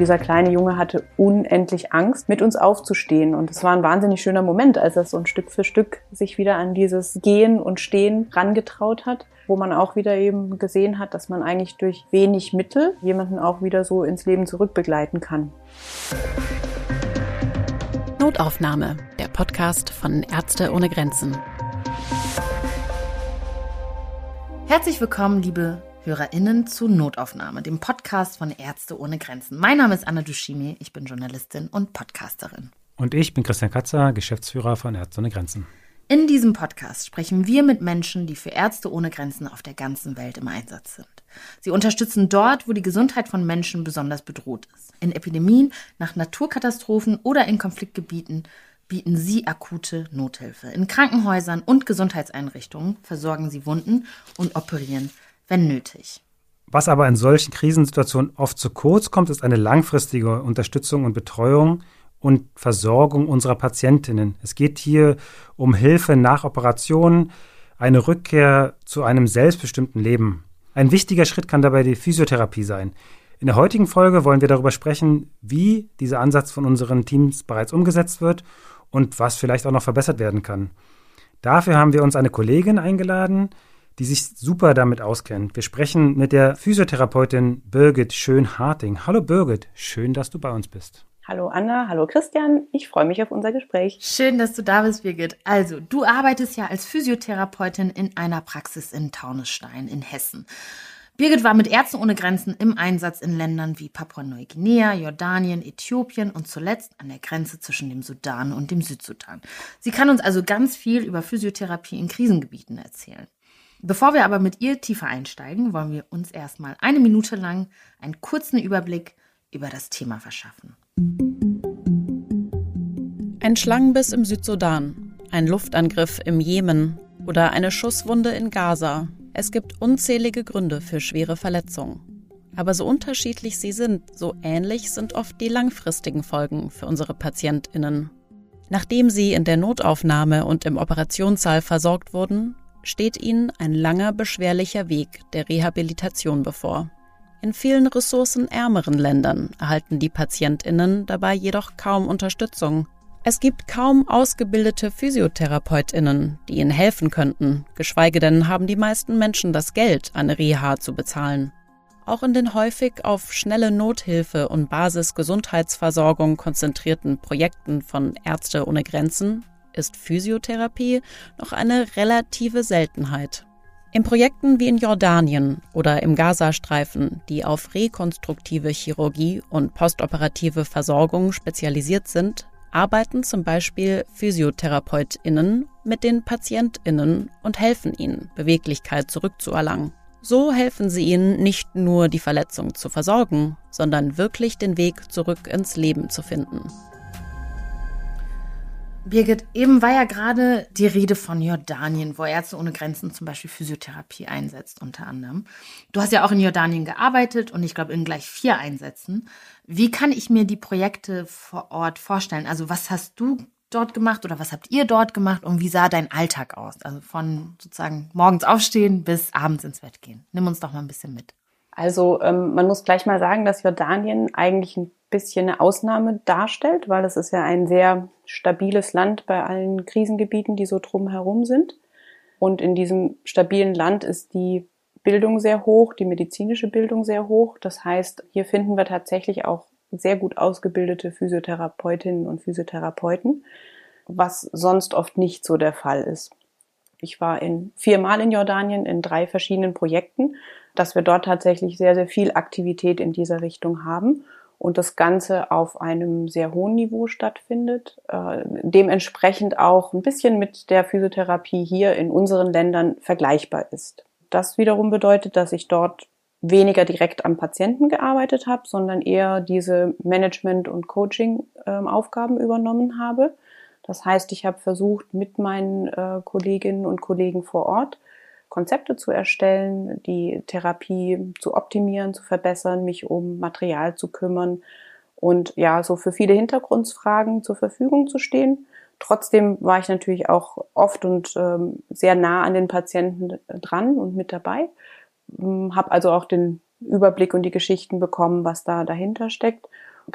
dieser kleine Junge hatte unendlich Angst, mit uns aufzustehen. Und es war ein wahnsinnig schöner Moment, als er so ein Stück für Stück sich wieder an dieses Gehen und Stehen rangetraut hat wo man auch wieder eben gesehen hat, dass man eigentlich durch wenig Mittel jemanden auch wieder so ins Leben zurückbegleiten kann. Notaufnahme, der Podcast von Ärzte ohne Grenzen. Herzlich willkommen, liebe HörerInnen zu Notaufnahme, dem Podcast von Ärzte ohne Grenzen. Mein Name ist Anna Dushimi, ich bin Journalistin und Podcasterin. Und ich bin Christian Katzer, Geschäftsführer von Ärzte ohne Grenzen. In diesem Podcast sprechen wir mit Menschen, die für Ärzte ohne Grenzen auf der ganzen Welt im Einsatz sind. Sie unterstützen dort, wo die Gesundheit von Menschen besonders bedroht ist. In Epidemien, nach Naturkatastrophen oder in Konfliktgebieten bieten sie akute Nothilfe. In Krankenhäusern und Gesundheitseinrichtungen versorgen sie Wunden und operieren, wenn nötig. Was aber in solchen Krisensituationen oft zu kurz kommt, ist eine langfristige Unterstützung und Betreuung, und Versorgung unserer Patientinnen. Es geht hier um Hilfe nach Operationen, eine Rückkehr zu einem selbstbestimmten Leben. Ein wichtiger Schritt kann dabei die Physiotherapie sein. In der heutigen Folge wollen wir darüber sprechen, wie dieser Ansatz von unseren Teams bereits umgesetzt wird und was vielleicht auch noch verbessert werden kann. Dafür haben wir uns eine Kollegin eingeladen, die sich super damit auskennt. Wir sprechen mit der Physiotherapeutin Birgit Schön-Harting. Hallo Birgit, schön, dass du bei uns bist. Hallo Anna, hallo Christian. Ich freue mich auf unser Gespräch. Schön, dass du da bist, Birgit. Also, du arbeitest ja als Physiotherapeutin in einer Praxis in Taunusstein in Hessen. Birgit war mit Ärzten ohne Grenzen im Einsatz in Ländern wie Papua-Neuguinea, Jordanien, Äthiopien und zuletzt an der Grenze zwischen dem Sudan und dem Südsudan. Sie kann uns also ganz viel über Physiotherapie in Krisengebieten erzählen. Bevor wir aber mit ihr tiefer einsteigen, wollen wir uns erstmal eine Minute lang einen kurzen Überblick über das Thema verschaffen. Ein Schlangenbiss im Südsudan, ein Luftangriff im Jemen oder eine Schusswunde in Gaza. Es gibt unzählige Gründe für schwere Verletzungen. Aber so unterschiedlich sie sind, so ähnlich sind oft die langfristigen Folgen für unsere Patientinnen. Nachdem sie in der Notaufnahme und im Operationssaal versorgt wurden, steht ihnen ein langer, beschwerlicher Weg der Rehabilitation bevor. In vielen ressourcenärmeren Ländern erhalten die Patientinnen dabei jedoch kaum Unterstützung. Es gibt kaum ausgebildete Physiotherapeutinnen, die ihnen helfen könnten, geschweige denn haben die meisten Menschen das Geld, eine Reha zu bezahlen. Auch in den häufig auf schnelle Nothilfe und Basisgesundheitsversorgung konzentrierten Projekten von Ärzte ohne Grenzen ist Physiotherapie noch eine relative Seltenheit. In Projekten wie in Jordanien oder im Gazastreifen, die auf rekonstruktive Chirurgie und postoperative Versorgung spezialisiert sind, arbeiten zum Beispiel PhysiotherapeutInnen mit den PatientInnen und helfen ihnen, Beweglichkeit zurückzuerlangen. So helfen sie ihnen nicht nur die Verletzung zu versorgen, sondern wirklich den Weg zurück ins Leben zu finden. Birgit, eben war ja gerade die Rede von Jordanien, wo Ärzte ohne Grenzen zum Beispiel Physiotherapie einsetzt, unter anderem. Du hast ja auch in Jordanien gearbeitet und ich glaube in gleich vier Einsätzen. Wie kann ich mir die Projekte vor Ort vorstellen? Also was hast du dort gemacht oder was habt ihr dort gemacht und wie sah dein Alltag aus? Also von sozusagen morgens aufstehen bis abends ins Bett gehen. Nimm uns doch mal ein bisschen mit. Also ähm, man muss gleich mal sagen, dass Jordanien eigentlich ein bisschen eine Ausnahme darstellt, weil es ist ja ein sehr stabiles Land bei allen Krisengebieten, die so drumherum sind. Und in diesem stabilen Land ist die Bildung sehr hoch, die medizinische Bildung sehr hoch. Das heißt, hier finden wir tatsächlich auch sehr gut ausgebildete Physiotherapeutinnen und Physiotherapeuten, was sonst oft nicht so der Fall ist. Ich war in viermal in Jordanien in drei verschiedenen Projekten, dass wir dort tatsächlich sehr, sehr viel Aktivität in dieser Richtung haben und das Ganze auf einem sehr hohen Niveau stattfindet, äh, dementsprechend auch ein bisschen mit der Physiotherapie hier in unseren Ländern vergleichbar ist. Das wiederum bedeutet, dass ich dort weniger direkt am Patienten gearbeitet habe, sondern eher diese Management- und Coaching-Aufgaben übernommen habe. Das heißt, ich habe versucht, mit meinen äh, Kolleginnen und Kollegen vor Ort Konzepte zu erstellen, die Therapie zu optimieren, zu verbessern, mich um Material zu kümmern und ja, so für viele Hintergrundfragen zur Verfügung zu stehen. Trotzdem war ich natürlich auch oft und ähm, sehr nah an den Patienten dran und mit dabei, ähm, habe also auch den Überblick und die Geschichten bekommen, was da dahinter steckt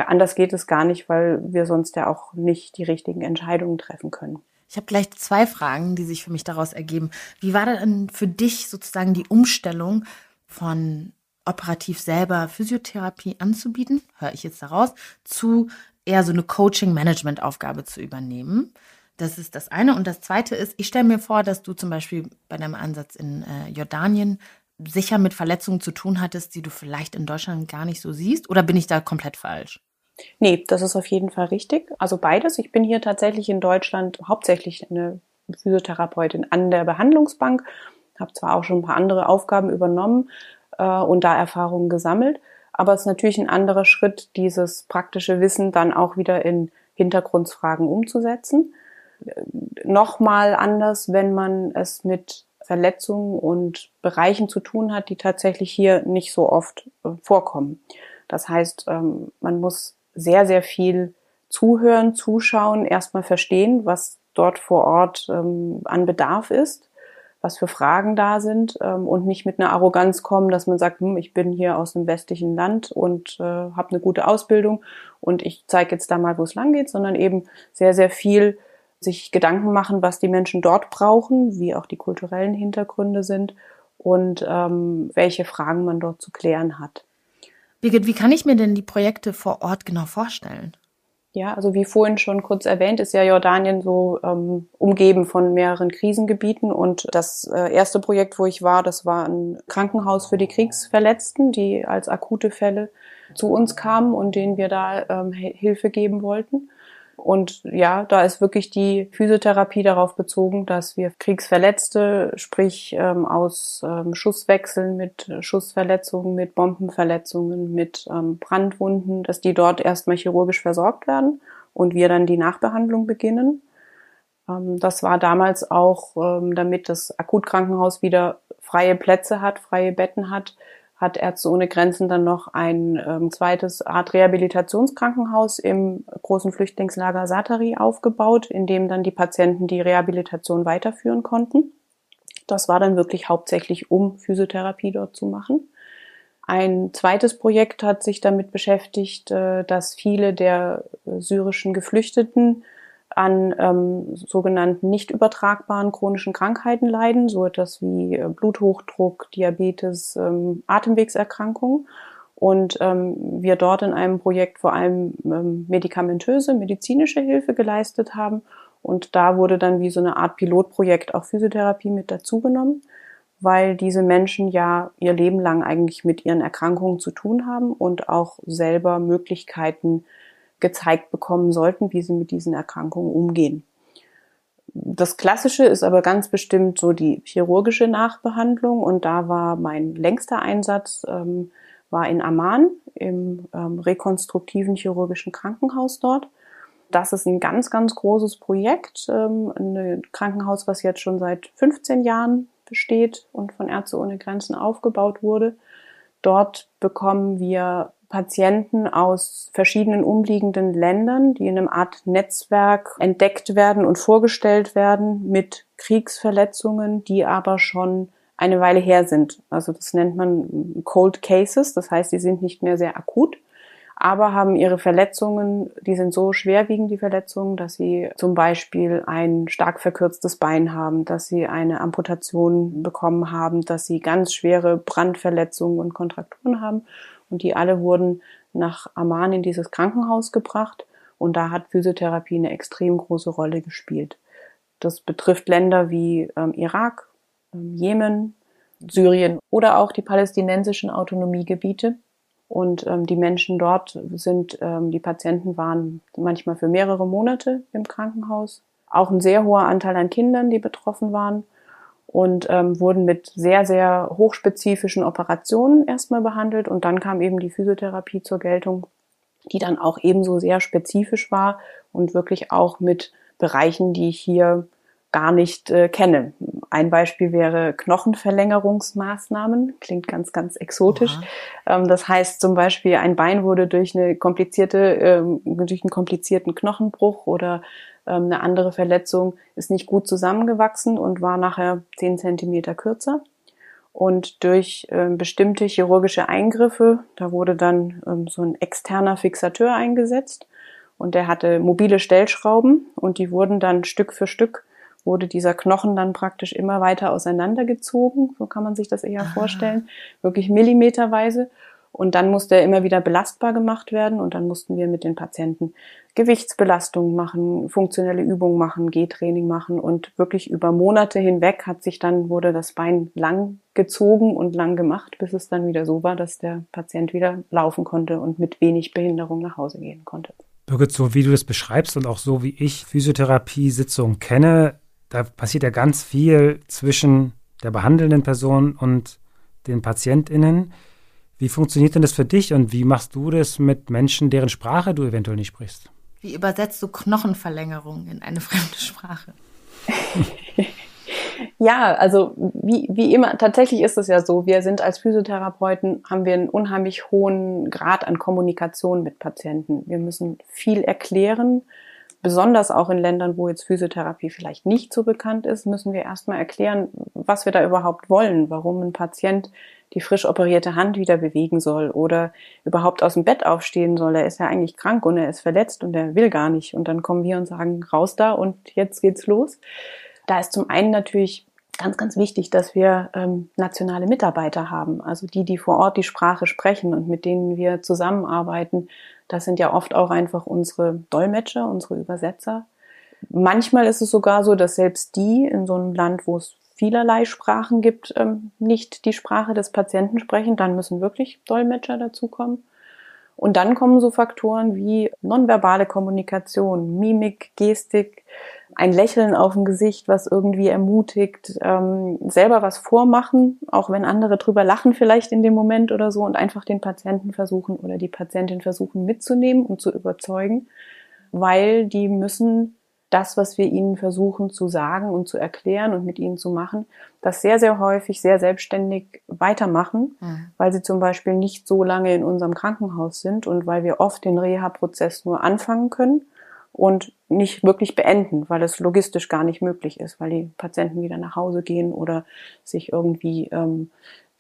anders geht es gar nicht, weil wir sonst ja auch nicht die richtigen Entscheidungen treffen können. Ich habe gleich zwei Fragen, die sich für mich daraus ergeben. Wie war denn für dich sozusagen die Umstellung von operativ selber Physiotherapie anzubieten, höre ich jetzt daraus, zu eher so eine Coaching-Management-Aufgabe zu übernehmen? Das ist das eine. Und das zweite ist, ich stelle mir vor, dass du zum Beispiel bei deinem Ansatz in äh, Jordanien sicher mit Verletzungen zu tun hattest, die du vielleicht in Deutschland gar nicht so siehst? Oder bin ich da komplett falsch? Nee, das ist auf jeden Fall richtig. Also beides. Ich bin hier tatsächlich in Deutschland hauptsächlich eine Physiotherapeutin an der Behandlungsbank, habe zwar auch schon ein paar andere Aufgaben übernommen äh, und da Erfahrungen gesammelt, aber es ist natürlich ein anderer Schritt, dieses praktische Wissen dann auch wieder in Hintergrundfragen umzusetzen. Äh, Nochmal anders, wenn man es mit Verletzungen und Bereichen zu tun hat, die tatsächlich hier nicht so oft äh, vorkommen. Das heißt, ähm, man muss sehr, sehr viel zuhören, zuschauen, erstmal verstehen, was dort vor Ort ähm, an Bedarf ist, was für Fragen da sind ähm, und nicht mit einer Arroganz kommen, dass man sagt, hm, ich bin hier aus einem westlichen Land und äh, habe eine gute Ausbildung und ich zeige jetzt da mal, wo es lang geht, sondern eben sehr, sehr viel sich Gedanken machen, was die Menschen dort brauchen, wie auch die kulturellen Hintergründe sind und ähm, welche Fragen man dort zu klären hat. Birgit, wie kann ich mir denn die Projekte vor Ort genau vorstellen? Ja, also wie vorhin schon kurz erwähnt, ist ja Jordanien so ähm, umgeben von mehreren Krisengebieten. Und das äh, erste Projekt, wo ich war, das war ein Krankenhaus für die Kriegsverletzten, die als akute Fälle zu uns kamen und denen wir da ähm, Hilfe geben wollten. Und ja, da ist wirklich die Physiotherapie darauf bezogen, dass wir Kriegsverletzte, sprich ähm, aus ähm, Schusswechseln mit Schussverletzungen, mit Bombenverletzungen, mit ähm, Brandwunden, dass die dort erstmal chirurgisch versorgt werden und wir dann die Nachbehandlung beginnen. Ähm, das war damals auch, ähm, damit das Akutkrankenhaus wieder freie Plätze hat, freie Betten hat, hat Ärzte ohne Grenzen dann noch ein ähm, zweites Art Rehabilitationskrankenhaus im großen Flüchtlingslager Satari aufgebaut, in dem dann die Patienten die Rehabilitation weiterführen konnten. Das war dann wirklich hauptsächlich, um Physiotherapie dort zu machen. Ein zweites Projekt hat sich damit beschäftigt, äh, dass viele der syrischen Geflüchteten an ähm, sogenannten nicht übertragbaren chronischen Krankheiten leiden, so etwas wie äh, Bluthochdruck, Diabetes, ähm, Atemwegserkrankungen. Und ähm, wir dort in einem Projekt vor allem ähm, medikamentöse, medizinische Hilfe geleistet haben. Und da wurde dann wie so eine Art Pilotprojekt auch Physiotherapie mit dazugenommen, weil diese Menschen ja ihr Leben lang eigentlich mit ihren Erkrankungen zu tun haben und auch selber Möglichkeiten gezeigt bekommen sollten, wie sie mit diesen Erkrankungen umgehen. Das Klassische ist aber ganz bestimmt so die chirurgische Nachbehandlung und da war mein längster Einsatz ähm, war in Amman im ähm, rekonstruktiven chirurgischen Krankenhaus dort. Das ist ein ganz, ganz großes Projekt, ähm, ein Krankenhaus, was jetzt schon seit 15 Jahren besteht und von Ärzte ohne Grenzen aufgebaut wurde. Dort bekommen wir Patienten aus verschiedenen umliegenden Ländern, die in einem Art Netzwerk entdeckt werden und vorgestellt werden mit Kriegsverletzungen, die aber schon eine Weile her sind. Also das nennt man Cold Cases, das heißt, die sind nicht mehr sehr akut, aber haben ihre Verletzungen, die sind so schwerwiegend, die Verletzungen, dass sie zum Beispiel ein stark verkürztes Bein haben, dass sie eine Amputation bekommen haben, dass sie ganz schwere Brandverletzungen und Kontrakturen haben und die alle wurden nach Amman in dieses Krankenhaus gebracht und da hat Physiotherapie eine extrem große Rolle gespielt. Das betrifft Länder wie ähm, Irak, ähm, Jemen, Syrien oder auch die palästinensischen Autonomiegebiete. Und ähm, die Menschen dort sind, ähm, die Patienten waren manchmal für mehrere Monate im Krankenhaus. Auch ein sehr hoher Anteil an Kindern, die betroffen waren und ähm, wurden mit sehr, sehr hochspezifischen Operationen erstmal behandelt und dann kam eben die Physiotherapie zur Geltung, die dann auch ebenso sehr spezifisch war und wirklich auch mit Bereichen, die ich hier gar nicht äh, kenne. Ein Beispiel wäre Knochenverlängerungsmaßnahmen. Klingt ganz, ganz exotisch. Ähm, das heißt zum Beispiel, ein Bein wurde durch eine komplizierte, ähm, durch einen komplizierten Knochenbruch oder ähm, eine andere Verletzung ist nicht gut zusammengewachsen und war nachher zehn Zentimeter kürzer. Und durch äh, bestimmte chirurgische Eingriffe, da wurde dann ähm, so ein externer Fixateur eingesetzt und der hatte mobile Stellschrauben und die wurden dann Stück für Stück wurde dieser Knochen dann praktisch immer weiter auseinandergezogen, so kann man sich das eher Aha. vorstellen, wirklich millimeterweise. Und dann musste er immer wieder belastbar gemacht werden und dann mussten wir mit den Patienten Gewichtsbelastung machen, funktionelle Übungen machen, Gehtraining machen und wirklich über Monate hinweg hat sich dann, wurde das Bein lang gezogen und lang gemacht, bis es dann wieder so war, dass der Patient wieder laufen konnte und mit wenig Behinderung nach Hause gehen konnte. Birgit, so wie du das beschreibst und auch so wie ich Physiotherapie-Sitzungen kenne, da passiert ja ganz viel zwischen der behandelnden Person und den PatientInnen. Wie funktioniert denn das für dich und wie machst du das mit Menschen, deren Sprache du eventuell nicht sprichst? Wie übersetzt du Knochenverlängerung in eine fremde Sprache? ja, also wie, wie immer, tatsächlich ist es ja so, wir sind als Physiotherapeuten, haben wir einen unheimlich hohen Grad an Kommunikation mit Patienten. Wir müssen viel erklären, besonders auch in Ländern, wo jetzt Physiotherapie vielleicht nicht so bekannt ist, müssen wir erstmal erklären, was wir da überhaupt wollen, warum ein Patient die frisch operierte Hand wieder bewegen soll oder überhaupt aus dem Bett aufstehen soll. Er ist ja eigentlich krank und er ist verletzt und er will gar nicht. Und dann kommen wir und sagen, raus da und jetzt geht's los. Da ist zum einen natürlich ganz, ganz wichtig, dass wir ähm, nationale Mitarbeiter haben, also die, die vor Ort die Sprache sprechen und mit denen wir zusammenarbeiten. Das sind ja oft auch einfach unsere Dolmetscher, unsere Übersetzer. Manchmal ist es sogar so, dass selbst die in so einem Land, wo es vielerlei Sprachen gibt, ähm, nicht die Sprache des Patienten sprechen. Dann müssen wirklich Dolmetscher dazukommen. Und dann kommen so Faktoren wie nonverbale Kommunikation, Mimik, Gestik, ein Lächeln auf dem Gesicht, was irgendwie ermutigt, ähm, selber was vormachen, auch wenn andere drüber lachen vielleicht in dem Moment oder so und einfach den Patienten versuchen oder die Patientin versuchen mitzunehmen und zu überzeugen, weil die müssen das, was wir ihnen versuchen zu sagen und zu erklären und mit ihnen zu machen, das sehr, sehr häufig sehr selbstständig weitermachen, mhm. weil sie zum Beispiel nicht so lange in unserem Krankenhaus sind und weil wir oft den Reha-Prozess nur anfangen können und nicht wirklich beenden, weil es logistisch gar nicht möglich ist, weil die Patienten wieder nach Hause gehen oder sich irgendwie ähm,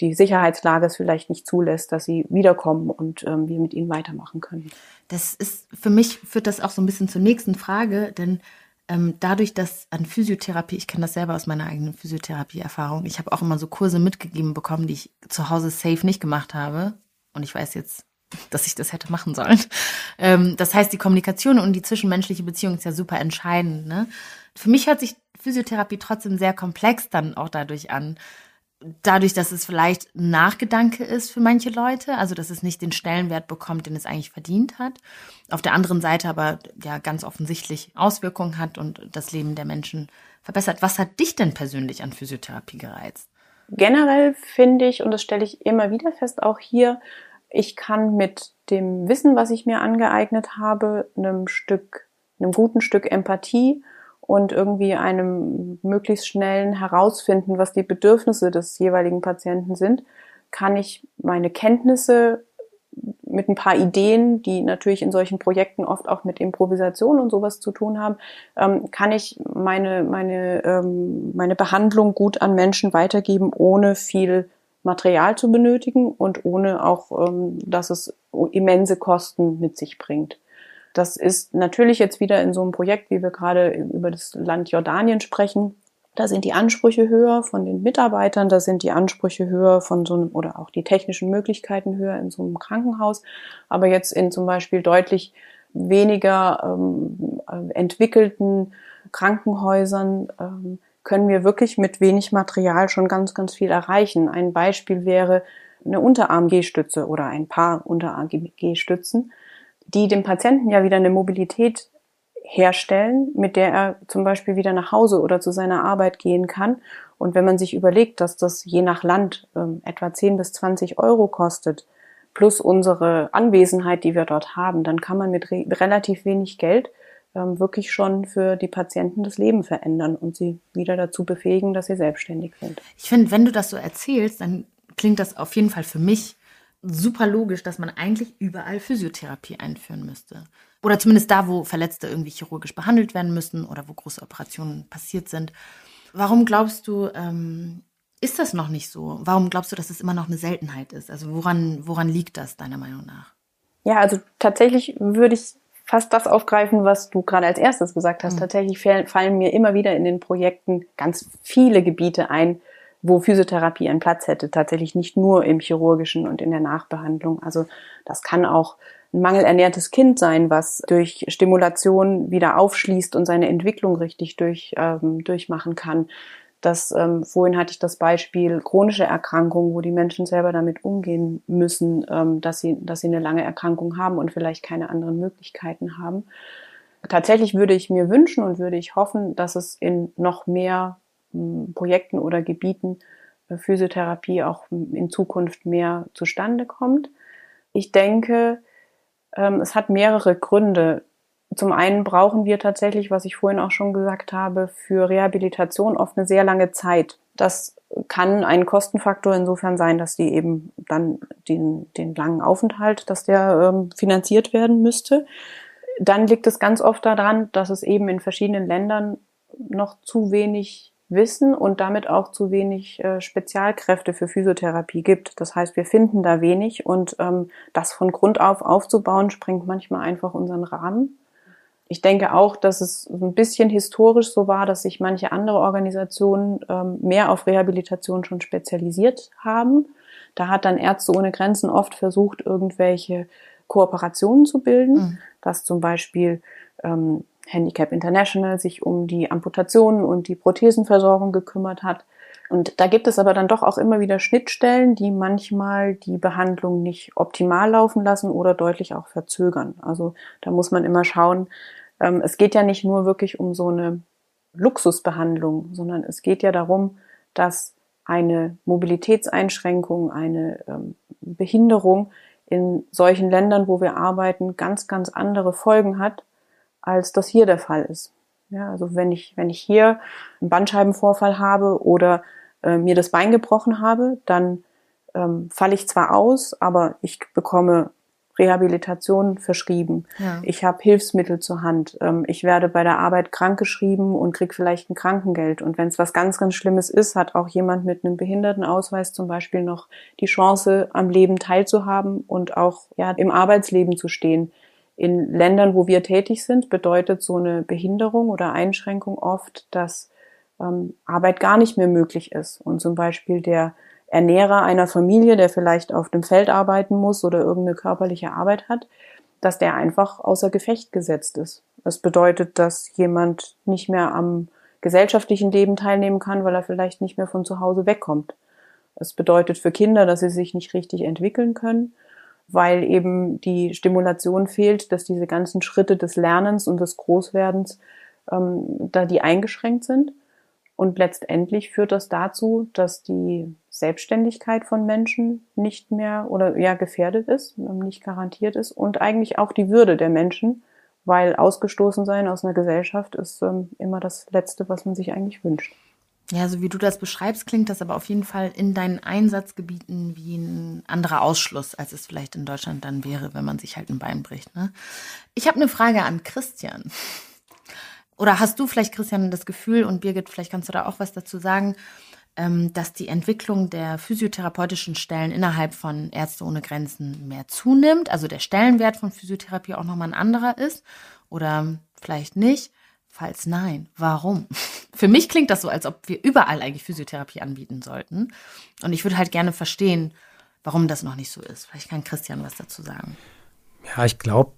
die Sicherheitslage es vielleicht nicht zulässt, dass sie wiederkommen und ähm, wir mit ihnen weitermachen können. Das ist für mich führt das auch so ein bisschen zur nächsten Frage, denn ähm, dadurch, dass an Physiotherapie, ich kenne das selber aus meiner eigenen Physiotherapie-Erfahrung, ich habe auch immer so Kurse mitgegeben bekommen, die ich zu Hause safe nicht gemacht habe. Und ich weiß jetzt, dass ich das hätte machen sollen. Ähm, das heißt, die Kommunikation und die zwischenmenschliche Beziehung ist ja super entscheidend. Ne? Für mich hört sich Physiotherapie trotzdem sehr komplex dann auch dadurch an dadurch, dass es vielleicht Nachgedanke ist für manche Leute, also dass es nicht den Stellenwert bekommt, den es eigentlich verdient hat. Auf der anderen Seite aber ja ganz offensichtlich Auswirkungen hat und das Leben der Menschen verbessert. Was hat dich denn persönlich an Physiotherapie gereizt? Generell finde ich, und das stelle ich immer wieder fest, auch hier, ich kann mit dem Wissen, was ich mir angeeignet habe, einem Stück, einem guten Stück Empathie und irgendwie einem möglichst schnellen Herausfinden, was die Bedürfnisse des jeweiligen Patienten sind, kann ich meine Kenntnisse mit ein paar Ideen, die natürlich in solchen Projekten oft auch mit Improvisation und sowas zu tun haben, ähm, kann ich meine, meine, ähm, meine Behandlung gut an Menschen weitergeben, ohne viel Material zu benötigen und ohne auch, ähm, dass es immense Kosten mit sich bringt. Das ist natürlich jetzt wieder in so einem Projekt, wie wir gerade über das Land Jordanien sprechen. Da sind die Ansprüche höher von den Mitarbeitern, da sind die Ansprüche höher von so einem oder auch die technischen Möglichkeiten höher in so einem Krankenhaus. Aber jetzt in zum Beispiel deutlich weniger ähm, entwickelten Krankenhäusern ähm, können wir wirklich mit wenig Material schon ganz, ganz viel erreichen. Ein Beispiel wäre eine Unterarm-G-Stütze oder ein paar Unterarm-G-Stützen die dem Patienten ja wieder eine Mobilität herstellen, mit der er zum Beispiel wieder nach Hause oder zu seiner Arbeit gehen kann. Und wenn man sich überlegt, dass das je nach Land ähm, etwa 10 bis 20 Euro kostet, plus unsere Anwesenheit, die wir dort haben, dann kann man mit re relativ wenig Geld ähm, wirklich schon für die Patienten das Leben verändern und sie wieder dazu befähigen, dass sie selbstständig sind. Ich finde, wenn du das so erzählst, dann klingt das auf jeden Fall für mich super logisch, dass man eigentlich überall Physiotherapie einführen müsste. Oder zumindest da, wo Verletzte irgendwie chirurgisch behandelt werden müssen oder wo große Operationen passiert sind. Warum glaubst du, ähm, ist das noch nicht so? Warum glaubst du, dass es immer noch eine Seltenheit ist? Also woran, woran liegt das deiner Meinung nach? Ja, also tatsächlich würde ich fast das aufgreifen, was du gerade als erstes gesagt hast. Mhm. Tatsächlich fallen mir immer wieder in den Projekten ganz viele Gebiete ein, wo Physiotherapie einen Platz hätte. Tatsächlich nicht nur im chirurgischen und in der Nachbehandlung. Also das kann auch ein mangelernährtes Kind sein, was durch Stimulation wieder aufschließt und seine Entwicklung richtig durch, ähm, durchmachen kann. Das, ähm, vorhin hatte ich das Beispiel chronische Erkrankungen, wo die Menschen selber damit umgehen müssen, ähm, dass, sie, dass sie eine lange Erkrankung haben und vielleicht keine anderen Möglichkeiten haben. Tatsächlich würde ich mir wünschen und würde ich hoffen, dass es in noch mehr Projekten oder Gebieten äh, Physiotherapie auch in Zukunft mehr zustande kommt. Ich denke, ähm, es hat mehrere Gründe. Zum einen brauchen wir tatsächlich, was ich vorhin auch schon gesagt habe, für Rehabilitation oft eine sehr lange Zeit. Das kann ein Kostenfaktor insofern sein, dass die eben dann den, den langen Aufenthalt, dass der ähm, finanziert werden müsste. Dann liegt es ganz oft daran, dass es eben in verschiedenen Ländern noch zu wenig Wissen und damit auch zu wenig äh, Spezialkräfte für Physiotherapie gibt. Das heißt, wir finden da wenig und ähm, das von Grund auf aufzubauen, sprengt manchmal einfach unseren Rahmen. Ich denke auch, dass es ein bisschen historisch so war, dass sich manche andere Organisationen ähm, mehr auf Rehabilitation schon spezialisiert haben. Da hat dann Ärzte ohne Grenzen oft versucht, irgendwelche Kooperationen zu bilden, mhm. dass zum Beispiel ähm, Handicap International sich um die Amputationen und die Prothesenversorgung gekümmert hat. Und da gibt es aber dann doch auch immer wieder Schnittstellen, die manchmal die Behandlung nicht optimal laufen lassen oder deutlich auch verzögern. Also da muss man immer schauen. Ähm, es geht ja nicht nur wirklich um so eine Luxusbehandlung, sondern es geht ja darum, dass eine Mobilitätseinschränkung, eine ähm, Behinderung in solchen Ländern, wo wir arbeiten, ganz, ganz andere Folgen hat, als das hier der Fall ist. Ja, also wenn ich, wenn ich hier einen Bandscheibenvorfall habe oder äh, mir das Bein gebrochen habe, dann ähm, falle ich zwar aus, aber ich bekomme Rehabilitation verschrieben. Ja. Ich habe Hilfsmittel zur Hand. Ähm, ich werde bei der Arbeit krankgeschrieben und krieg vielleicht ein Krankengeld. Und wenn es was ganz, ganz Schlimmes ist, hat auch jemand mit einem Behindertenausweis zum Beispiel noch die Chance, am Leben teilzuhaben und auch ja, im Arbeitsleben zu stehen. In Ländern, wo wir tätig sind, bedeutet so eine Behinderung oder Einschränkung oft, dass ähm, Arbeit gar nicht mehr möglich ist. Und zum Beispiel der Ernährer einer Familie, der vielleicht auf dem Feld arbeiten muss oder irgendeine körperliche Arbeit hat, dass der einfach außer Gefecht gesetzt ist. Das bedeutet, dass jemand nicht mehr am gesellschaftlichen Leben teilnehmen kann, weil er vielleicht nicht mehr von zu Hause wegkommt. Es bedeutet für Kinder, dass sie sich nicht richtig entwickeln können weil eben die Stimulation fehlt, dass diese ganzen Schritte des Lernens und des Großwerdens ähm, da die eingeschränkt sind. Und letztendlich führt das dazu, dass die Selbstständigkeit von Menschen nicht mehr oder ja gefährdet ist, ähm, nicht garantiert ist und eigentlich auch die Würde der Menschen, weil ausgestoßen sein aus einer Gesellschaft ist ähm, immer das Letzte, was man sich eigentlich wünscht. Ja, so wie du das beschreibst, klingt das aber auf jeden Fall in deinen Einsatzgebieten wie ein anderer Ausschluss, als es vielleicht in Deutschland dann wäre, wenn man sich halt ein Bein bricht. Ne? Ich habe eine Frage an Christian. Oder hast du vielleicht, Christian, das Gefühl, und Birgit, vielleicht kannst du da auch was dazu sagen, ähm, dass die Entwicklung der physiotherapeutischen Stellen innerhalb von Ärzte ohne Grenzen mehr zunimmt? Also der Stellenwert von Physiotherapie auch nochmal ein anderer ist? Oder vielleicht nicht? Falls nein, warum? Für mich klingt das so, als ob wir überall eigentlich Physiotherapie anbieten sollten. Und ich würde halt gerne verstehen, warum das noch nicht so ist. Vielleicht kann Christian was dazu sagen. Ja, ich glaube,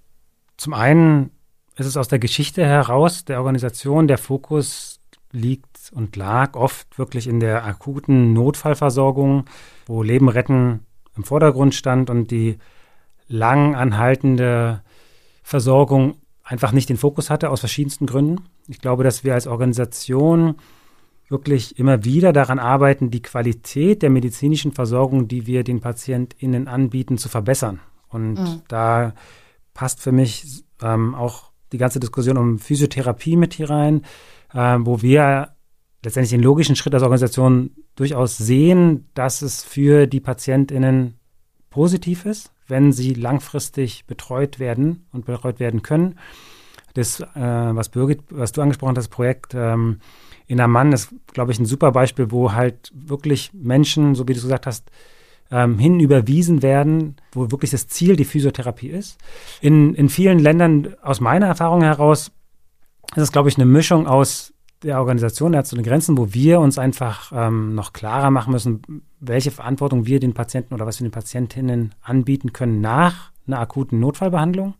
zum einen ist es aus der Geschichte heraus der Organisation, der Fokus liegt und lag oft wirklich in der akuten Notfallversorgung, wo Leben retten im Vordergrund stand und die lang anhaltende Versorgung einfach nicht den Fokus hatte, aus verschiedensten Gründen. Ich glaube, dass wir als Organisation wirklich immer wieder daran arbeiten, die Qualität der medizinischen Versorgung, die wir den PatientInnen anbieten, zu verbessern. Und mhm. da passt für mich ähm, auch die ganze Diskussion um Physiotherapie mit hier rein, äh, wo wir letztendlich den logischen Schritt als Organisation durchaus sehen, dass es für die PatientInnen positiv ist, wenn sie langfristig betreut werden und betreut werden können. Das, äh, was Birgit, was du angesprochen hast, Projekt ähm, in Amman ist, glaube ich, ein super Beispiel, wo halt wirklich Menschen, so wie du gesagt hast, ähm, hin überwiesen werden, wo wirklich das Ziel die Physiotherapie ist. In, in vielen Ländern, aus meiner Erfahrung heraus, ist es, glaube ich, eine Mischung aus der Organisation Ärzte ohne Grenzen, wo wir uns einfach ähm, noch klarer machen müssen, welche Verantwortung wir den Patienten oder was wir den Patientinnen anbieten können nach einer akuten Notfallbehandlung,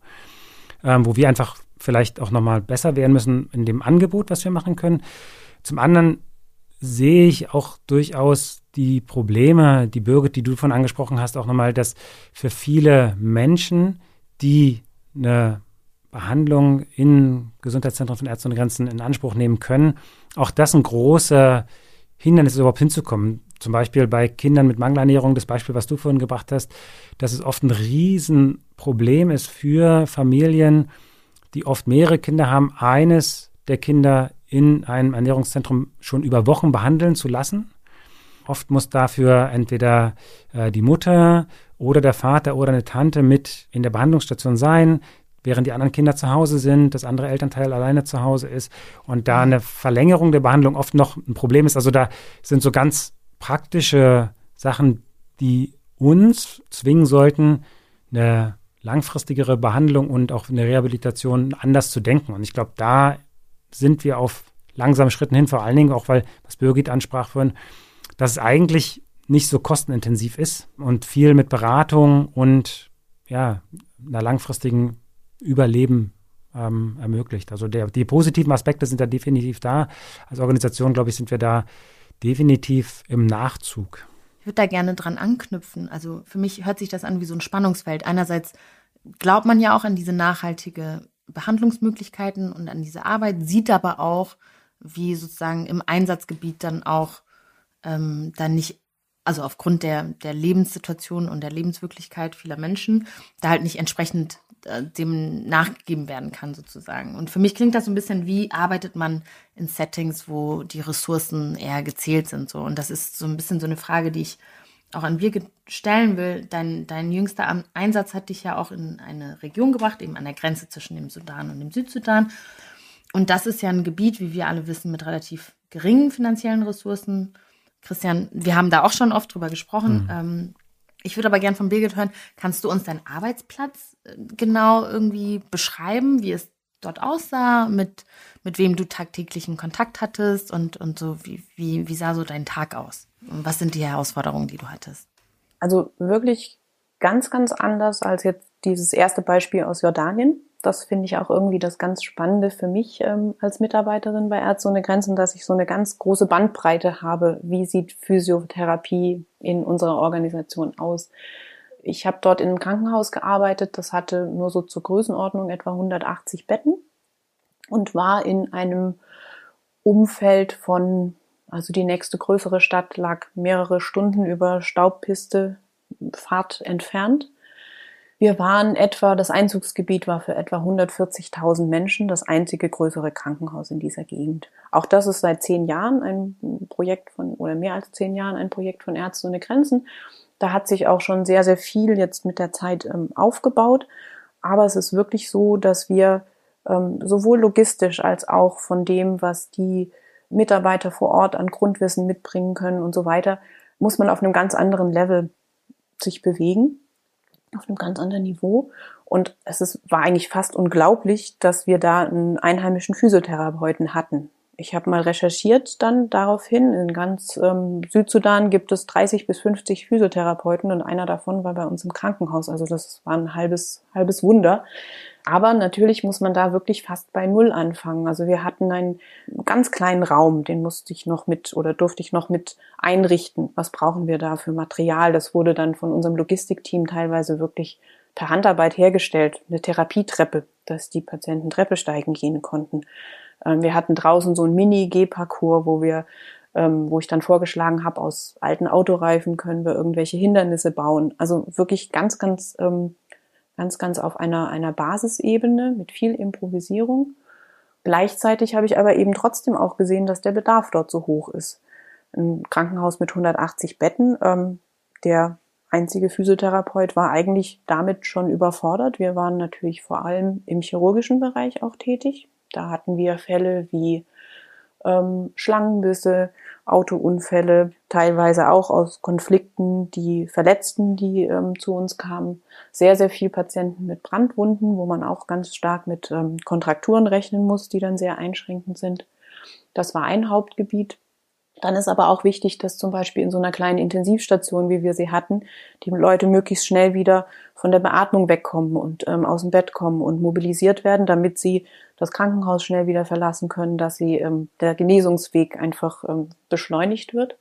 ähm, wo wir einfach vielleicht auch nochmal besser werden müssen in dem Angebot, was wir machen können. Zum anderen sehe ich auch durchaus die Probleme, die Bürger, die du von angesprochen hast, auch nochmal, dass für viele Menschen, die eine Behandlung in Gesundheitszentren von Ärzte und Grenzen in Anspruch nehmen können, auch das ein großer Hindernis überhaupt hinzukommen. Zum Beispiel bei Kindern mit Mangelernährung, das Beispiel, was du vorhin gebracht hast, dass es oft ein Riesenproblem ist für Familien, die oft mehrere Kinder haben, eines der Kinder in einem Ernährungszentrum schon über Wochen behandeln zu lassen. Oft muss dafür entweder äh, die Mutter oder der Vater oder eine Tante mit in der Behandlungsstation sein, während die anderen Kinder zu Hause sind, das andere Elternteil alleine zu Hause ist und da eine Verlängerung der Behandlung oft noch ein Problem ist. Also da sind so ganz praktische Sachen, die uns zwingen sollten, eine langfristigere Behandlung und auch eine Rehabilitation anders zu denken. Und ich glaube, da sind wir auf langsamen Schritten hin, vor allen Dingen auch, weil, was Birgit ansprach vorhin, dass es eigentlich nicht so kostenintensiv ist und viel mit Beratung und ja, einer langfristigen Überleben ähm, ermöglicht. Also der, die positiven Aspekte sind da definitiv da. Als Organisation, glaube ich, sind wir da definitiv im Nachzug. Ich würde da gerne dran anknüpfen. Also für mich hört sich das an wie so ein Spannungsfeld. Einerseits glaubt man ja auch an diese nachhaltige Behandlungsmöglichkeiten und an diese Arbeit, sieht aber auch, wie sozusagen im Einsatzgebiet dann auch ähm, dann nicht, also aufgrund der, der Lebenssituation und der Lebenswirklichkeit vieler Menschen, da halt nicht entsprechend äh, dem nachgegeben werden kann sozusagen. Und für mich klingt das so ein bisschen wie arbeitet man in Settings, wo die Ressourcen eher gezählt sind so. Und das ist so ein bisschen so eine Frage, die ich auch an Birgit stellen will. Dein, dein jüngster Einsatz hat dich ja auch in eine Region gebracht, eben an der Grenze zwischen dem Sudan und dem Südsudan. Und das ist ja ein Gebiet, wie wir alle wissen, mit relativ geringen finanziellen Ressourcen. Christian, wir haben da auch schon oft drüber gesprochen. Mhm. Ähm, ich würde aber gern von Birgit hören, kannst du uns deinen Arbeitsplatz äh, genau irgendwie beschreiben, wie es dort aussah, mit, mit wem du tagtäglichen Kontakt hattest und, und so, wie, wie, wie sah so dein Tag aus? Was sind die Herausforderungen, die du hattest? Also wirklich ganz, ganz anders als jetzt dieses erste Beispiel aus Jordanien. Das finde ich auch irgendwie das ganz Spannende für mich ähm, als Mitarbeiterin bei Ärzte ohne Grenzen, dass ich so eine ganz große Bandbreite habe. Wie sieht Physiotherapie in unserer Organisation aus? Ich habe dort in einem Krankenhaus gearbeitet, das hatte nur so zur Größenordnung etwa 180 Betten und war in einem Umfeld von, also die nächste größere Stadt lag mehrere Stunden über Staubpiste Fahrt entfernt. Wir waren etwa, das Einzugsgebiet war für etwa 140.000 Menschen das einzige größere Krankenhaus in dieser Gegend. Auch das ist seit zehn Jahren ein Projekt von, oder mehr als zehn Jahren ein Projekt von Ärzte ohne Grenzen. Da hat sich auch schon sehr, sehr viel jetzt mit der Zeit ähm, aufgebaut. Aber es ist wirklich so, dass wir ähm, sowohl logistisch als auch von dem, was die Mitarbeiter vor Ort an Grundwissen mitbringen können und so weiter, muss man auf einem ganz anderen Level sich bewegen, auf einem ganz anderen Niveau. Und es ist, war eigentlich fast unglaublich, dass wir da einen einheimischen Physiotherapeuten hatten. Ich habe mal recherchiert dann daraufhin. In ganz ähm, Südsudan gibt es 30 bis 50 Physiotherapeuten und einer davon war bei uns im Krankenhaus. Also das war ein halbes, halbes Wunder. Aber natürlich muss man da wirklich fast bei Null anfangen. Also wir hatten einen ganz kleinen Raum, den musste ich noch mit oder durfte ich noch mit einrichten. Was brauchen wir da für Material? Das wurde dann von unserem Logistikteam teilweise wirklich per Handarbeit hergestellt. Eine Therapietreppe, dass die Patienten Treppe steigen gehen konnten. Ähm, wir hatten draußen so ein Mini-G-Parcours, wo wir ähm, wo ich dann vorgeschlagen habe, aus alten Autoreifen können wir irgendwelche Hindernisse bauen. Also wirklich ganz, ganz, ähm, ganz, ganz auf einer, einer Basisebene mit viel Improvisierung. Gleichzeitig habe ich aber eben trotzdem auch gesehen, dass der Bedarf dort so hoch ist. Ein Krankenhaus mit 180 Betten, ähm, der einzige Physiotherapeut war eigentlich damit schon überfordert. Wir waren natürlich vor allem im chirurgischen Bereich auch tätig. Da hatten wir Fälle wie ähm, Schlangenbisse, Autounfälle, teilweise auch aus Konflikten, die Verletzten, die ähm, zu uns kamen. Sehr, sehr viel Patienten mit Brandwunden, wo man auch ganz stark mit ähm, Kontrakturen rechnen muss, die dann sehr einschränkend sind. Das war ein Hauptgebiet. Dann ist aber auch wichtig, dass zum Beispiel in so einer kleinen Intensivstation, wie wir sie hatten, die Leute möglichst schnell wieder von der Beatmung wegkommen und ähm, aus dem Bett kommen und mobilisiert werden, damit sie das Krankenhaus schnell wieder verlassen können, dass sie ähm, der Genesungsweg einfach ähm, beschleunigt wird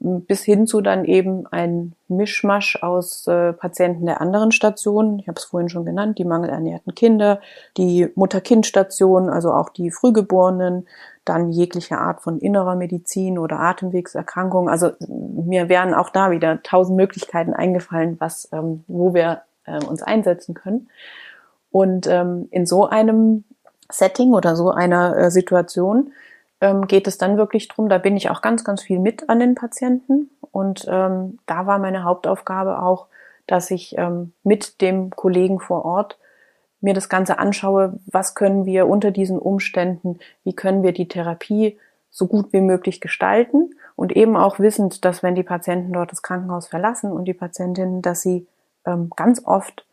bis hin zu dann eben ein Mischmasch aus äh, Patienten der anderen Stationen. Ich habe es vorhin schon genannt, die mangelernährten Kinder, die Mutter-Kind-Station, also auch die Frühgeborenen, dann jegliche Art von innerer Medizin oder Atemwegserkrankungen. Also mir wären auch da wieder tausend Möglichkeiten eingefallen, was, ähm, wo wir äh, uns einsetzen können. Und ähm, in so einem Setting oder so einer äh, Situation ähm, geht es dann wirklich drum. da bin ich auch ganz, ganz viel mit an den Patienten. Und ähm, da war meine Hauptaufgabe auch, dass ich ähm, mit dem Kollegen vor Ort mir das Ganze anschaue, was können wir unter diesen Umständen, wie können wir die Therapie so gut wie möglich gestalten und eben auch wissend, dass wenn die Patienten dort das Krankenhaus verlassen und die Patientinnen, dass sie ähm, ganz oft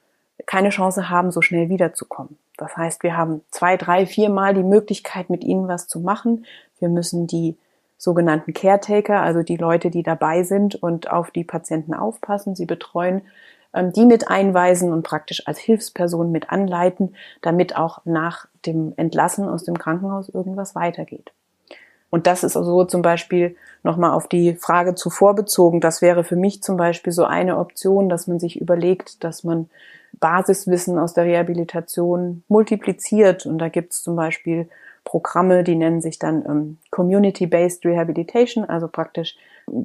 keine Chance haben, so schnell wiederzukommen. Das heißt, wir haben zwei, drei, viermal die Möglichkeit, mit ihnen was zu machen. Wir müssen die sogenannten Caretaker, also die Leute, die dabei sind und auf die Patienten aufpassen, sie betreuen, ähm, die mit einweisen und praktisch als Hilfsperson mit anleiten, damit auch nach dem Entlassen aus dem Krankenhaus irgendwas weitergeht. Und das ist also zum Beispiel nochmal auf die Frage zuvor bezogen. Das wäre für mich zum Beispiel so eine Option, dass man sich überlegt, dass man Basiswissen aus der Rehabilitation multipliziert. Und da gibt es zum Beispiel Programme, die nennen sich dann ähm, Community-Based Rehabilitation, also praktisch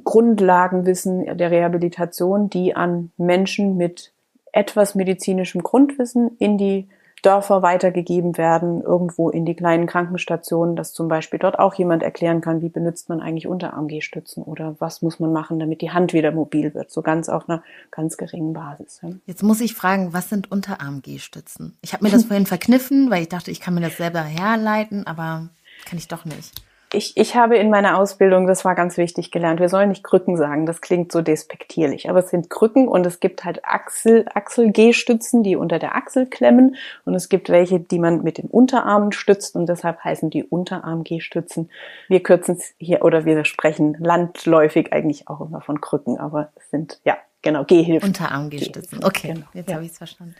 Grundlagenwissen der Rehabilitation, die an Menschen mit etwas medizinischem Grundwissen in die Dörfer weitergegeben werden, irgendwo in die kleinen Krankenstationen, dass zum Beispiel dort auch jemand erklären kann, wie benutzt man eigentlich Unterarm-G-Stützen oder was muss man machen, damit die Hand wieder mobil wird, so ganz auf einer ganz geringen Basis. Jetzt muss ich fragen, was sind Unterarm-G-Stützen? Ich habe mir das vorhin verkniffen, weil ich dachte, ich kann mir das selber herleiten, aber kann ich doch nicht ich, ich habe in meiner Ausbildung, das war ganz wichtig gelernt, wir sollen nicht Krücken sagen, das klingt so despektierlich, aber es sind Krücken und es gibt halt Achsel, Achsel-G-Stützen, die unter der Achsel klemmen und es gibt welche, die man mit den Unterarmen stützt und deshalb heißen die Unterarm-G-Stützen. Wir kürzen es hier oder wir sprechen landläufig eigentlich auch immer von Krücken, aber es sind, ja, genau, Gehhilfen. Unterarm-G-Stützen, okay, genau. jetzt ja. habe ich es verstanden.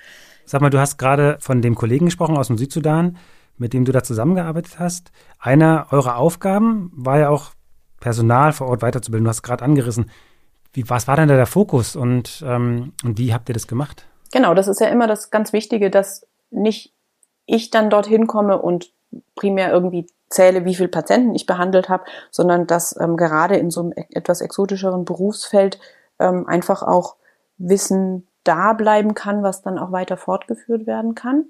Sag mal, du hast gerade von dem Kollegen gesprochen aus dem Südsudan mit dem du da zusammengearbeitet hast. Einer eurer Aufgaben war ja auch, Personal vor Ort weiterzubilden. Du hast gerade angerissen. Wie, was war denn da der Fokus und, ähm, und wie habt ihr das gemacht? Genau, das ist ja immer das ganz Wichtige, dass nicht ich dann dorthin komme und primär irgendwie zähle, wie viele Patienten ich behandelt habe, sondern dass ähm, gerade in so einem e-, etwas exotischeren Berufsfeld ähm, einfach auch Wissen da bleiben kann, was dann auch weiter fortgeführt werden kann.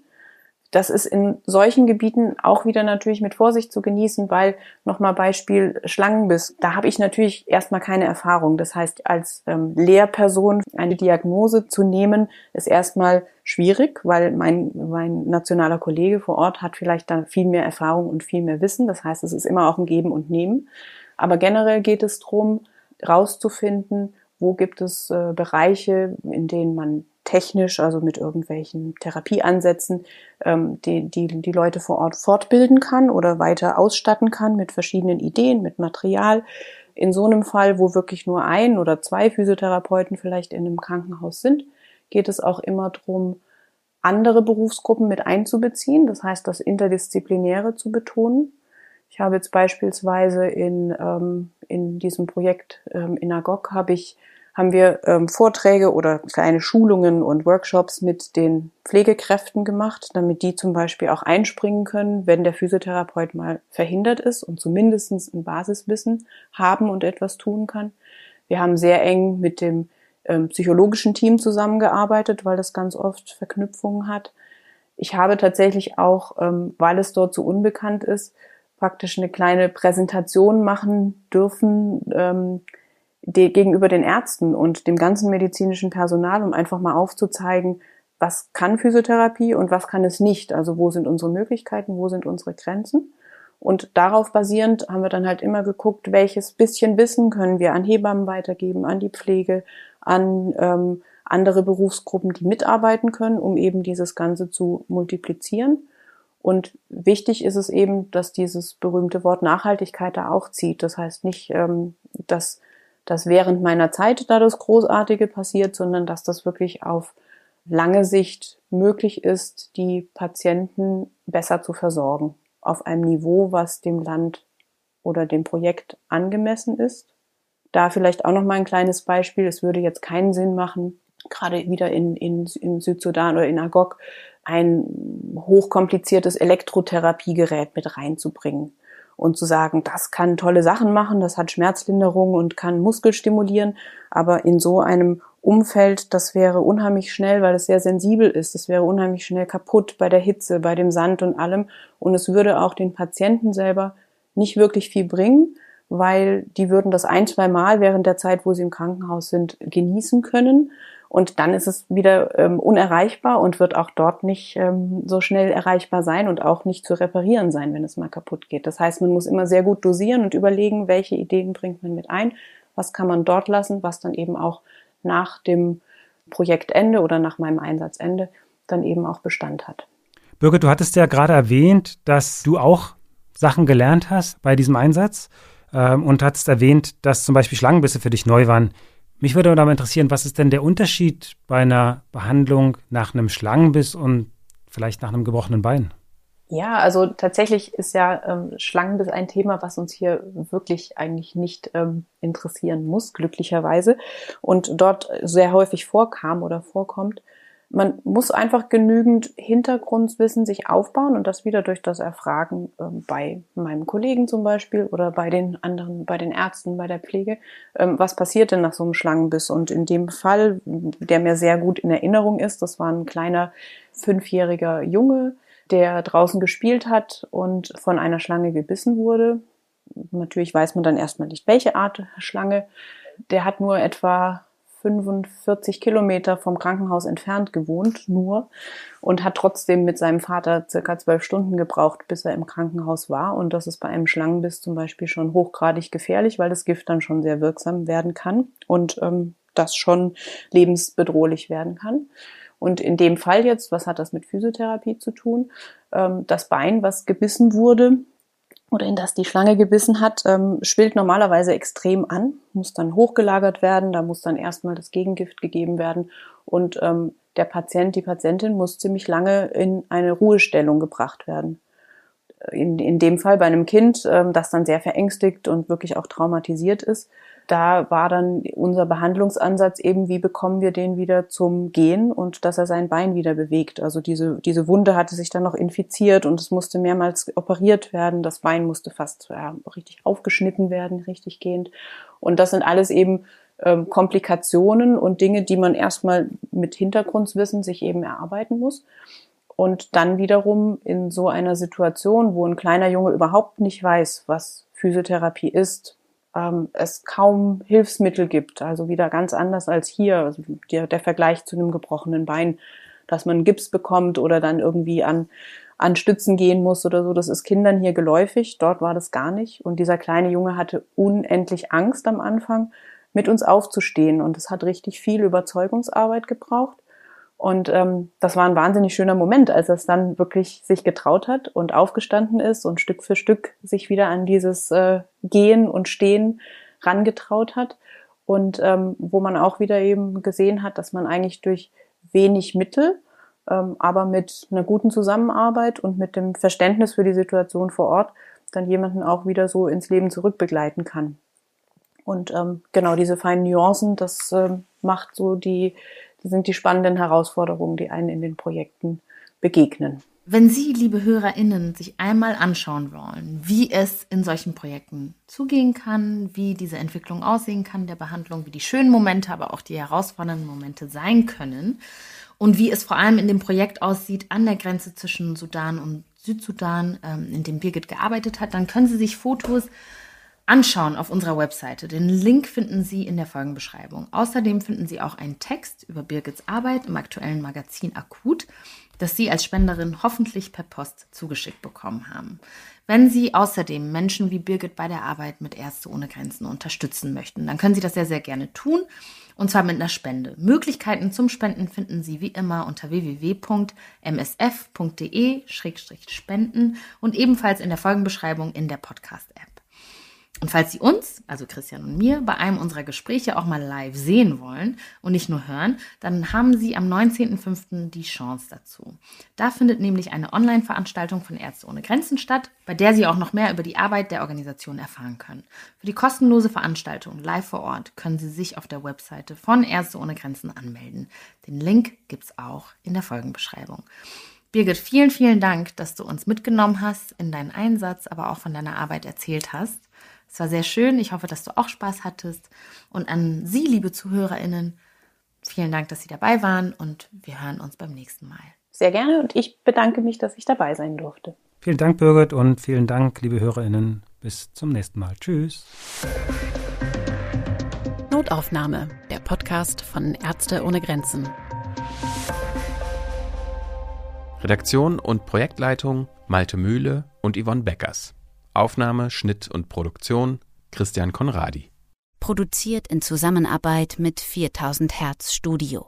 Das ist in solchen Gebieten auch wieder natürlich mit Vorsicht zu genießen, weil nochmal Beispiel Schlangenbiss. Da habe ich natürlich erstmal keine Erfahrung. Das heißt, als ähm, Lehrperson eine Diagnose zu nehmen, ist erstmal schwierig, weil mein, mein nationaler Kollege vor Ort hat vielleicht da viel mehr Erfahrung und viel mehr Wissen. Das heißt, es ist immer auch ein Geben und Nehmen. Aber generell geht es darum, rauszufinden, wo gibt es äh, Bereiche, in denen man technisch, also mit irgendwelchen Therapieansätzen, ähm, die, die die Leute vor Ort fortbilden kann oder weiter ausstatten kann mit verschiedenen Ideen, mit Material. In so einem Fall, wo wirklich nur ein oder zwei Physiotherapeuten vielleicht in einem Krankenhaus sind, geht es auch immer darum, andere Berufsgruppen mit einzubeziehen, das heißt, das Interdisziplinäre zu betonen. Ich habe jetzt beispielsweise in, ähm, in diesem Projekt ähm, in Agog habe ich haben wir ähm, Vorträge oder kleine Schulungen und Workshops mit den Pflegekräften gemacht, damit die zum Beispiel auch einspringen können, wenn der Physiotherapeut mal verhindert ist und zumindest ein Basiswissen haben und etwas tun kann. Wir haben sehr eng mit dem ähm, psychologischen Team zusammengearbeitet, weil das ganz oft Verknüpfungen hat. Ich habe tatsächlich auch, ähm, weil es dort so unbekannt ist, praktisch eine kleine Präsentation machen dürfen, ähm, die, gegenüber den Ärzten und dem ganzen medizinischen Personal, um einfach mal aufzuzeigen, was kann Physiotherapie und was kann es nicht. Also wo sind unsere Möglichkeiten, wo sind unsere Grenzen. Und darauf basierend haben wir dann halt immer geguckt, welches bisschen Wissen können wir an Hebammen weitergeben, an die Pflege, an ähm, andere Berufsgruppen, die mitarbeiten können, um eben dieses Ganze zu multiplizieren. Und wichtig ist es eben, dass dieses berühmte Wort Nachhaltigkeit da auch zieht. Das heißt nicht, ähm, dass, dass während meiner Zeit da das Großartige passiert, sondern dass das wirklich auf lange Sicht möglich ist, die Patienten besser zu versorgen. Auf einem Niveau, was dem Land oder dem Projekt angemessen ist. Da vielleicht auch noch mal ein kleines Beispiel. Es würde jetzt keinen Sinn machen, gerade wieder in, in, in Südsudan oder in Agog ein hochkompliziertes Elektrotherapiegerät mit reinzubringen und zu sagen, das kann tolle Sachen machen, das hat Schmerzlinderung und kann Muskel stimulieren, aber in so einem Umfeld, das wäre unheimlich schnell, weil es sehr sensibel ist, das wäre unheimlich schnell kaputt bei der Hitze, bei dem Sand und allem. Und es würde auch den Patienten selber nicht wirklich viel bringen, weil die würden das ein, zwei Mal während der Zeit, wo sie im Krankenhaus sind, genießen können und dann ist es wieder ähm, unerreichbar und wird auch dort nicht ähm, so schnell erreichbar sein und auch nicht zu reparieren sein, wenn es mal kaputt geht. Das heißt, man muss immer sehr gut dosieren und überlegen, welche Ideen bringt man mit ein, was kann man dort lassen, was dann eben auch nach dem Projektende oder nach meinem Einsatzende dann eben auch Bestand hat. Birgit, du hattest ja gerade erwähnt, dass du auch Sachen gelernt hast bei diesem Einsatz ähm, und hattest erwähnt, dass zum Beispiel Schlangenbisse für dich neu waren. Mich würde aber interessieren, was ist denn der Unterschied bei einer Behandlung nach einem Schlangenbiss und vielleicht nach einem gebrochenen Bein? Ja, also tatsächlich ist ja ähm, Schlangenbiss ein Thema, was uns hier wirklich eigentlich nicht ähm, interessieren muss, glücklicherweise, und dort sehr häufig vorkam oder vorkommt man muss einfach genügend Hintergrundwissen sich aufbauen und das wieder durch das Erfragen ähm, bei meinem Kollegen zum Beispiel oder bei den anderen, bei den Ärzten, bei der Pflege. Ähm, was passiert denn nach so einem Schlangenbiss? Und in dem Fall, der mir sehr gut in Erinnerung ist, das war ein kleiner fünfjähriger Junge, der draußen gespielt hat und von einer Schlange gebissen wurde. Natürlich weiß man dann erstmal nicht, welche Art Schlange. Der hat nur etwa 45 Kilometer vom Krankenhaus entfernt gewohnt, nur, und hat trotzdem mit seinem Vater circa zwölf Stunden gebraucht, bis er im Krankenhaus war. Und das ist bei einem Schlangenbiss zum Beispiel schon hochgradig gefährlich, weil das Gift dann schon sehr wirksam werden kann und ähm, das schon lebensbedrohlich werden kann. Und in dem Fall jetzt, was hat das mit Physiotherapie zu tun? Ähm, das Bein, was gebissen wurde, oder in das die Schlange gebissen hat, ähm, schwillt normalerweise extrem an, muss dann hochgelagert werden, da muss dann erstmal das Gegengift gegeben werden und ähm, der Patient, die Patientin muss ziemlich lange in eine Ruhestellung gebracht werden. In, in dem Fall bei einem Kind, ähm, das dann sehr verängstigt und wirklich auch traumatisiert ist, da war dann unser Behandlungsansatz eben, wie bekommen wir den wieder zum Gehen und dass er sein Bein wieder bewegt. Also diese, diese Wunde hatte sich dann noch infiziert und es musste mehrmals operiert werden. Das Bein musste fast ja, richtig aufgeschnitten werden, richtig gehend. Und das sind alles eben ähm, Komplikationen und Dinge, die man erstmal mit Hintergrundwissen sich eben erarbeiten muss. Und dann wiederum in so einer Situation, wo ein kleiner Junge überhaupt nicht weiß, was Physiotherapie ist, ähm, es kaum Hilfsmittel gibt. Also wieder ganz anders als hier, also der, der Vergleich zu einem gebrochenen Bein, dass man Gips bekommt oder dann irgendwie an, an Stützen gehen muss oder so. Das ist Kindern hier geläufig. Dort war das gar nicht. Und dieser kleine Junge hatte unendlich Angst am Anfang, mit uns aufzustehen. Und es hat richtig viel Überzeugungsarbeit gebraucht. Und ähm, das war ein wahnsinnig schöner Moment, als er es dann wirklich sich getraut hat und aufgestanden ist und Stück für Stück sich wieder an dieses äh, Gehen und Stehen rangetraut hat. Und ähm, wo man auch wieder eben gesehen hat, dass man eigentlich durch wenig Mittel, ähm, aber mit einer guten Zusammenarbeit und mit dem Verständnis für die Situation vor Ort dann jemanden auch wieder so ins Leben zurückbegleiten kann. Und ähm, genau diese feinen Nuancen, das ähm, macht so die, sind die spannenden Herausforderungen, die einen in den Projekten begegnen. Wenn Sie, liebe HörerInnen, sich einmal anschauen wollen, wie es in solchen Projekten zugehen kann, wie diese Entwicklung aussehen kann, der Behandlung, wie die schönen Momente, aber auch die herausfordernden Momente sein können und wie es vor allem in dem Projekt aussieht an der Grenze zwischen Sudan und Südsudan, ähm, in dem Birgit gearbeitet hat, dann können Sie sich Fotos anschauen auf unserer Webseite. Den Link finden Sie in der Folgenbeschreibung. Außerdem finden Sie auch einen Text über Birgits Arbeit im aktuellen Magazin Akut. das Sie als Spenderin hoffentlich per Post zugeschickt bekommen haben. Wenn Sie außerdem Menschen wie Birgit bei der Arbeit mit Ärzte ohne Grenzen unterstützen möchten, dann können Sie das sehr, sehr gerne tun. Und zwar mit einer Spende. Möglichkeiten zum Spenden finden Sie wie immer unter www.msf.de-spenden und ebenfalls in der Folgenbeschreibung in der Podcast-App. Und falls Sie uns, also Christian und mir, bei einem unserer Gespräche auch mal live sehen wollen und nicht nur hören, dann haben Sie am 19.05. die Chance dazu. Da findet nämlich eine Online-Veranstaltung von Ärzte ohne Grenzen statt, bei der Sie auch noch mehr über die Arbeit der Organisation erfahren können. Für die kostenlose Veranstaltung live vor Ort können Sie sich auf der Webseite von Ärzte ohne Grenzen anmelden. Den Link gibt's auch in der Folgenbeschreibung. Birgit, vielen, vielen Dank, dass du uns mitgenommen hast in deinen Einsatz, aber auch von deiner Arbeit erzählt hast. Es war sehr schön. Ich hoffe, dass du auch Spaß hattest. Und an Sie, liebe ZuhörerInnen, vielen Dank, dass Sie dabei waren und wir hören uns beim nächsten Mal. Sehr gerne und ich bedanke mich, dass ich dabei sein durfte. Vielen Dank, Birgit, und vielen Dank, liebe HörerInnen. Bis zum nächsten Mal. Tschüss. Notaufnahme, der Podcast von Ärzte ohne Grenzen. Redaktion und Projektleitung Malte Mühle und Yvonne Beckers. Aufnahme, Schnitt und Produktion Christian Konradi. Produziert in Zusammenarbeit mit 4000 Hertz Studio.